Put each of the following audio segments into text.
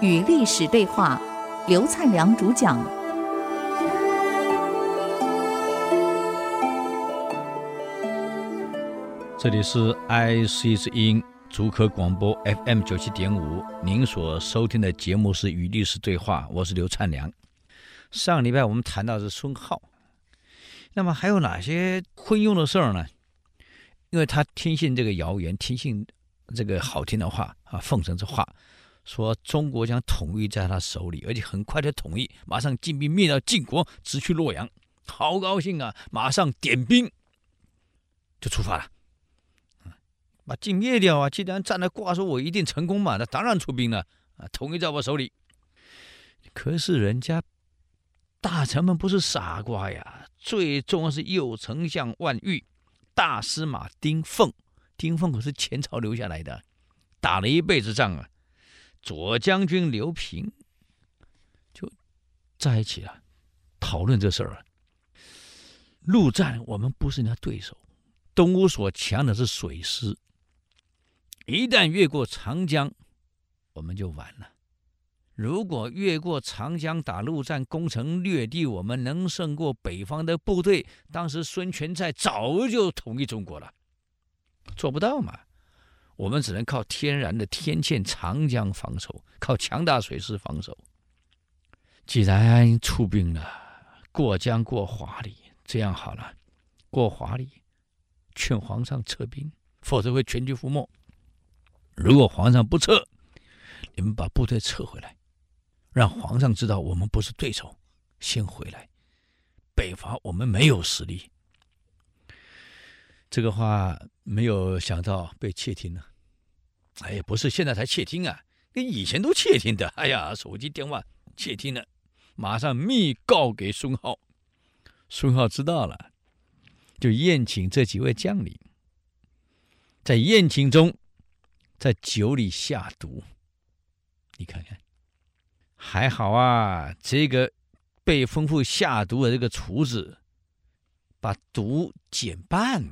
与历史对话，刘灿良主讲。这里是 IC 之音竹科广播 FM 九七点五，您所收听的节目是《与历史对话》，我是刘灿良。上礼拜我们谈到的是孙浩，那么还有哪些昏庸的事儿呢？因为他听信这个谣言，听信这个好听的话啊，奉承这话，说中国将统一在他手里，而且很快的统一，马上进兵灭掉晋国，直去洛阳，好高兴啊！马上点兵就出发了，把晋灭掉啊！既然站在挂说我一定成功嘛，那当然出兵了啊！统一在我手里。可是人家大臣们不是傻瓜呀，最重要是右丞相万玉。大司马丁奉，丁奉可是前朝留下来的，打了一辈子仗啊。左将军刘平就在一起了，讨论这事儿啊。陆战我们不是人家对手，东吴所强的是水师，一旦越过长江，我们就完了。如果越过长江打陆战，攻城略地，我们能胜过北方的部队？当时孙权在早就统一中国了，做不到嘛？我们只能靠天然的天堑长江防守，靠强大水师防守。既然出兵了，过江过华里，这样好了，过华里，劝皇上撤兵，否则会全军覆没。如果皇上不撤，你们把部队撤回来。让皇上知道我们不是对手，先回来。北伐我们没有实力。这个话没有想到被窃听了。哎，不是现在才窃听啊，跟以前都窃听的。哎呀，手机电话窃听了，马上密告给孙皓。孙皓知道了，就宴请这几位将领，在宴请中，在酒里下毒。你看看。还好啊，这个被吩咐下毒的这个厨子，把毒减半，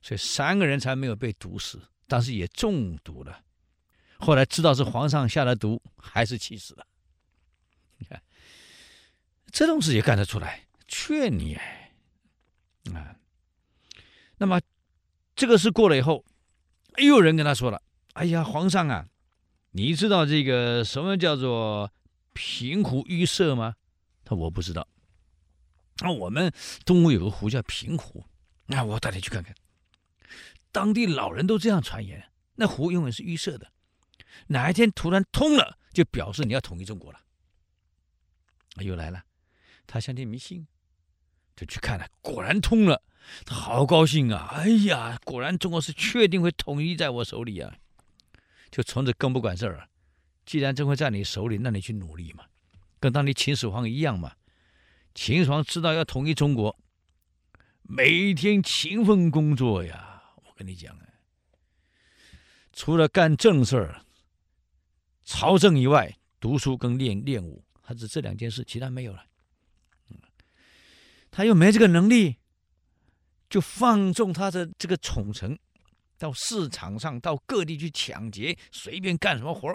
所以三个人才没有被毒死，但是也中毒了。后来知道是皇上下的毒，还是气死了。你看，这种事也干得出来，劝你哎，啊，那么这个事过了以后，又有人跟他说了：“哎呀，皇上啊。”你知道这个什么叫做平湖淤塞吗？他说我不知道。那我们东吴有个湖叫平湖，那我带你去看看。当地老人都这样传言，那湖永远是淤塞的，哪一天突然通了，就表示你要统一中国了。又来了，他相信迷信，就去看了，果然通了，他好高兴啊！哎呀，果然中国是确定会统一在我手里啊！就从此更不管事儿了。既然真会在你手里，那你去努力嘛，跟当年秦始皇一样嘛。秦始皇知道要统一中国，每天勤奋工作呀。我跟你讲啊，除了干正事儿、朝政以外，读书跟练练武，他只这两件事，其他没有了。他又没这个能力，就放纵他的这个宠臣。到市场上，到各地去抢劫，随便干什么活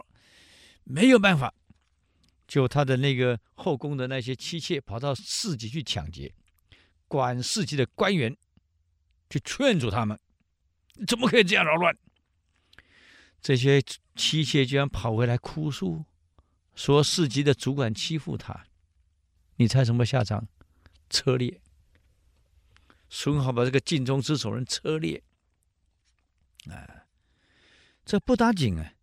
没有办法。就他的那个后宫的那些妻妾，跑到市集去抢劫，管市集的官员去劝阻他们，怎么可以这样扰乱？这些妻妾居然跑回来哭诉，说市集的主管欺负他。你猜什么下场？车裂。孙皓把这个尽忠之首人车裂。这不打紧啊！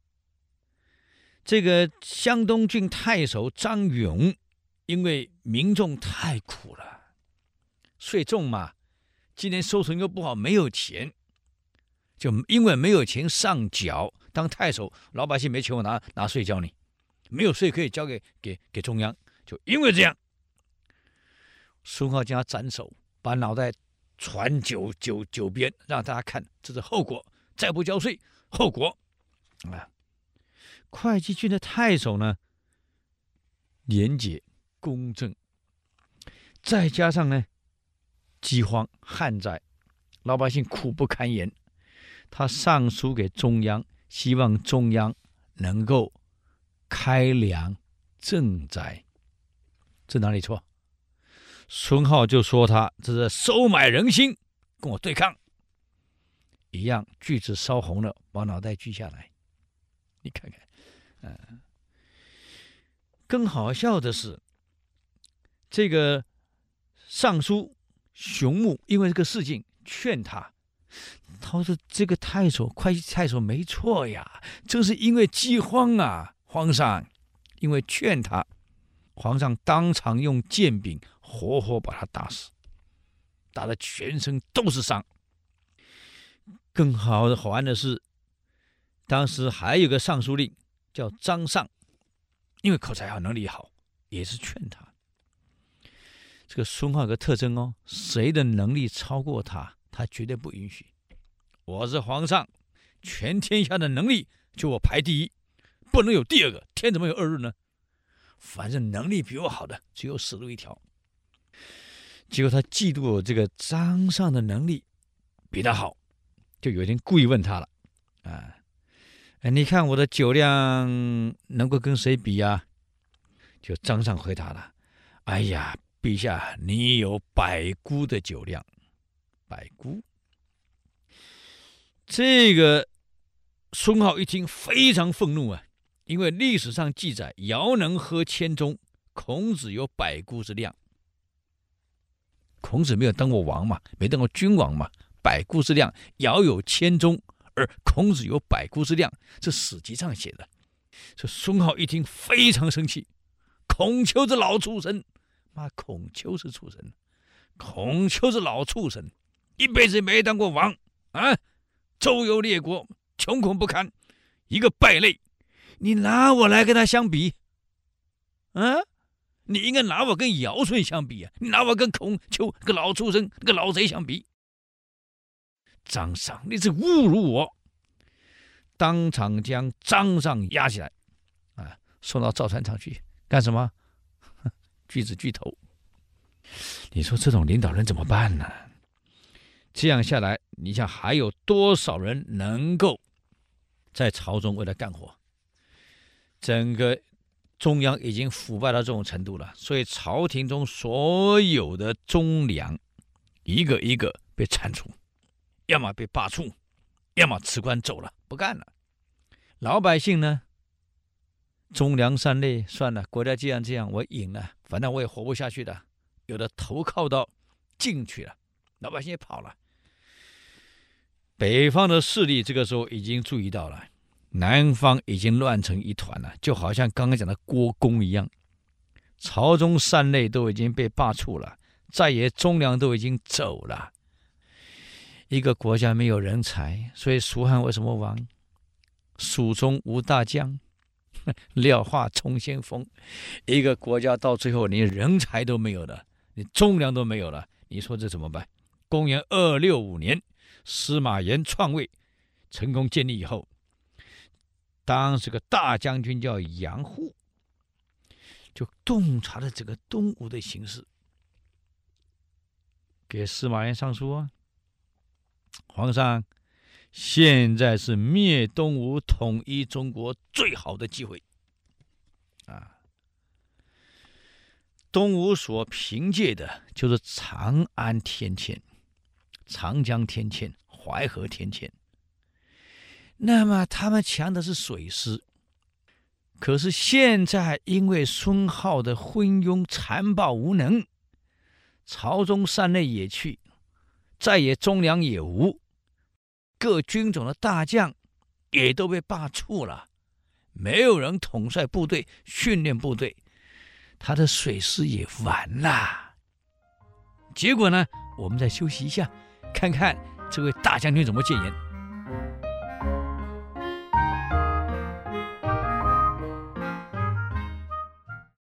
这个湘东郡太守张勇，因为民众太苦了，税重嘛，今年收成又不好，没有钱，就因为没有钱上缴，当太守，老百姓没钱我拿拿税交你，没有税可以交给给给中央，就因为这样，孙皓将他斩首，把脑袋传九九九边，让大家看，这是后果。再不交税，后果啊！会稽郡的太守呢，廉洁公正，再加上呢，饥荒旱灾，老百姓苦不堪言。他上书给中央，希望中央能够开粮赈灾。这哪里错？孙浩就说他这是收买人心，跟我对抗。一样，锯子烧红了，把脑袋锯下来。你看看，嗯，更好笑的是，这个尚书熊木因为这个事情劝他，他说：“这个太守，会稽太守没错呀，这是因为饥荒啊，皇上，因为劝他，皇上当场用剑柄活活把他打死，打得全身都是伤。”更好的好玩的是，当时还有个尚书令叫张尚，因为口才好、能力好，也是劝他。这个孙浩有个特征哦，谁的能力超过他，他绝对不允许。我是皇上，全天下的能力就我排第一，不能有第二个。天怎么有二日呢？反正能力比我好的只有死路一条。结果他嫉妒这个张尚的能力比他好。就有一天故意问他了，啊，哎，你看我的酒量能够跟谁比呀？就张尚回答了，哎呀，陛下，你有百姑的酒量，百姑。这个孙浩一听非常愤怒啊，因为历史上记载，尧能喝千钟，孔子有百姑之量。孔子没有当过王嘛，没当过君王嘛。百姑之量，尧有千钟，而孔子有百姑之量，这史籍上写的。这孙浩一听非常生气，孔丘这老畜生，妈，孔丘是畜生，孔丘是老畜生，一辈子没当过王。啊，周游列国，穷苦不堪，一个败类，你拿我来跟他相比，啊，你应该拿我跟尧舜相比啊，你拿我跟孔丘这个老畜生、这个老贼相比。张尚，你是侮辱我！当场将张尚押起来，啊，送到造船厂去干什么？锯子锯头。你说这种领导人怎么办呢？这样下来，你想还有多少人能够在朝中为他干活？整个中央已经腐败到这种程度了，所以朝廷中所有的忠良，一个一个被铲除。要么被罢黜，要么辞官走了，不干了。老百姓呢，忠良善类，算了，国家既然这样，我隐了，反正我也活不下去的。有的投靠到晋去了，老百姓也跑了。北方的势力这个时候已经注意到了，南方已经乱成一团了，就好像刚刚讲的郭公一样，朝中善类都已经被罢黜了，再也忠良都已经走了。一个国家没有人才，所以蜀汉为什么亡？蜀中无大将，廖化充先锋。一个国家到最后连人才都没有了，你忠良都没有了，你说这怎么办？公元二六五年，司马炎篡位，成功建立以后，当时个大将军叫杨户，就洞察了这个东吴的形势，给司马炎上书啊。皇上，现在是灭东吴、统一中国最好的机会啊！东吴所凭借的就是长安天堑、长江天堑、淮河天堑。那么他们强的是水师，可是现在因为孙浩的昏庸、残暴、无能，朝中善类也去。再也忠良也无，各军种的大将也都被罢黜了，没有人统帅部队、训练部队，他的水师也完了。结果呢，我们再休息一下，看看这位大将军怎么谏言。